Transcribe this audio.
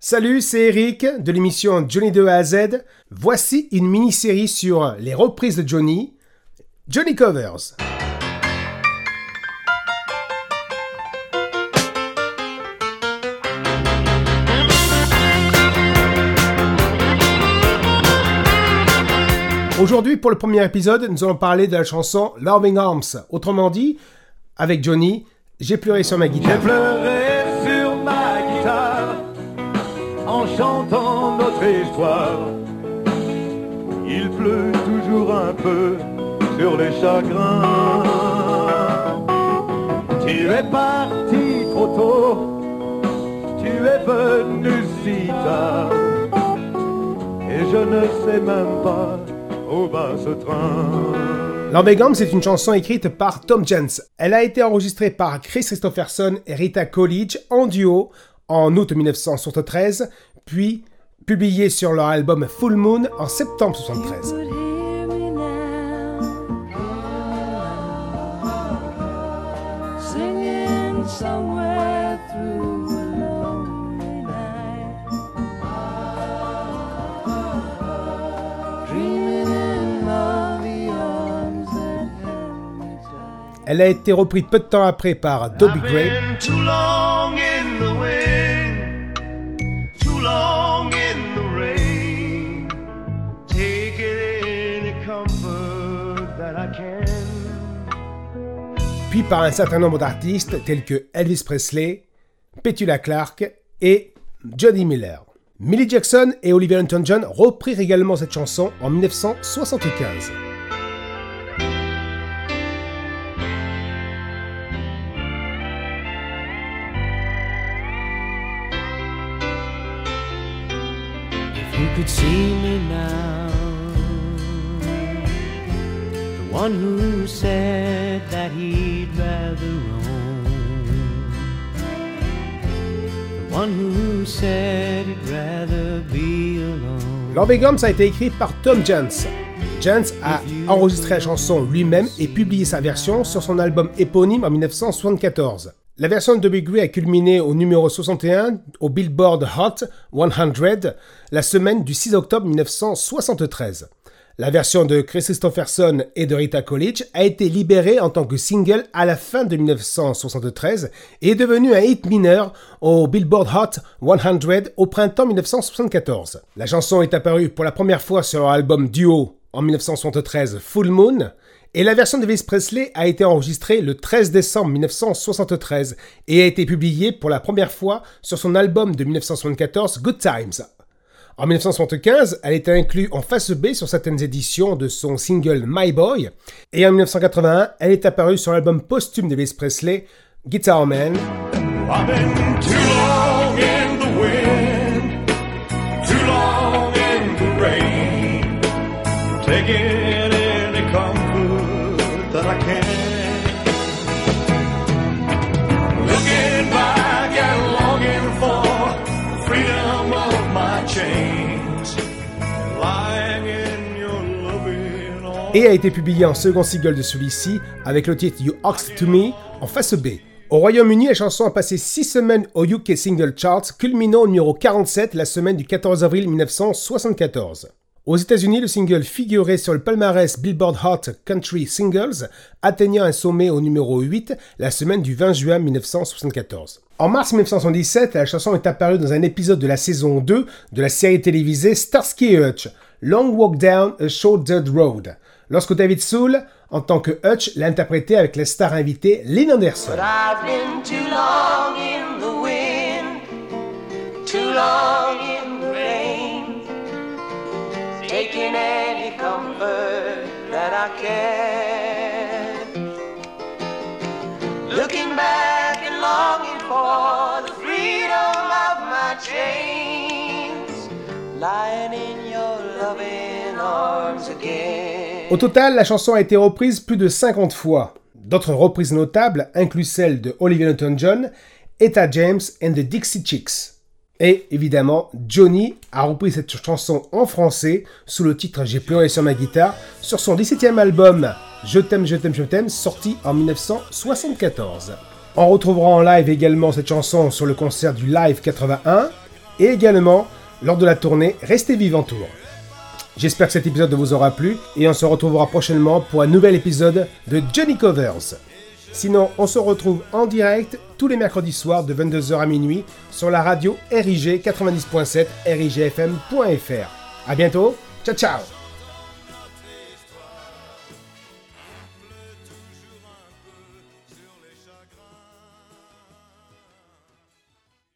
Salut, c'est Eric de l'émission Johnny de A à Z. Voici une mini-série sur les reprises de Johnny, Johnny Covers. Aujourd'hui, pour le premier épisode, nous allons parler de la chanson Loving Arms. Autrement dit, avec Johnny, j'ai pleuré sur ma guitare. J'ai pleuré en chantant notre histoire. Il pleut toujours un peu sur les chagrins. Tu es parti trop tôt, tu es venu si tard. Et je ne sais même pas où va ce train. Lambegam, c'est une chanson écrite par Tom Jens. Elle a été enregistrée par Chris Christopherson et Rita Coolidge en duo en août 1973, puis publiée sur leur album Full Moon en septembre 1973. would hear me now singing somewhere through a lonely night dreaming in lovely arms that held me tight Elle a été reprise peu de temps après par Dobie Gray. Par un certain nombre d'artistes tels que Elvis Presley, Petula Clark et Johnny Miller. Millie Jackson et Olivia Newton-John reprirent également cette chanson en 1975. If you could see me now, one who said that he'd rather roam, the one who said he'd rather be alone. Love Gums a été écrit par Tom Jens. Jens a enregistré la chanson lui-même et publié sa version sur son album éponyme en 1974. La version de Big Gray a culminé au numéro 61 au Billboard Hot 100 la semaine du 6 octobre 1973. La version de Chris Christopherson et de Rita Coolidge a été libérée en tant que single à la fin de 1973 et est devenue un hit mineur au Billboard Hot 100 au printemps 1974. La chanson est apparue pour la première fois sur leur album duo en 1973 Full Moon et la version d'Elvis Presley a été enregistrée le 13 décembre 1973 et a été publiée pour la première fois sur son album de 1974 Good Times. En 1975, elle était inclue en face B sur certaines éditions de son single My Boy, et en 1981, elle est apparue sur l'album posthume d'Elvis Presley, Guitar Man, et a été publiée en second single de celui-ci avec le titre You Asked to Me en face B. Au Royaume-Uni, la chanson a passé 6 semaines au UK Single Charts, culminant au numéro 47 la semaine du 14 avril 1974. Aux États-Unis, le single figurait sur le palmarès Billboard Hot Country Singles, atteignant un sommet au numéro 8 la semaine du 20 juin 1974. En mars 1977, la chanson est apparue dans un épisode de la saison 2 de la série télévisée Starsky Hutch, Long Walk Down a Short Dirt Road, lorsque David Soul, en tant que Hutch, l'a interprété avec la star invitée Lynn Anderson. Taking any comfort that I can. Looking back and longing for the freedom of my chains, lying Au total, la chanson a été reprise plus de 50 fois. D'autres reprises notables incluent celle de Olivia Newton-John, Etta James and the Dixie Chicks. Et évidemment, Johnny a repris cette chanson en français sous le titre J'ai pleuré sur ma guitare sur son 17e album Je t'aime, je t'aime, je t'aime, sorti en 1974. On retrouvera en live également cette chanson sur le concert du Live 81 et également lors de la tournée Restez Vivant Tour. J'espère que cet épisode vous aura plu et on se retrouvera prochainement pour un nouvel épisode de Johnny Covers. Sinon, on se retrouve en direct tous les mercredis soirs de 22h à minuit sur la radio RIG 90.7 rigfm.fr. À bientôt, ciao ciao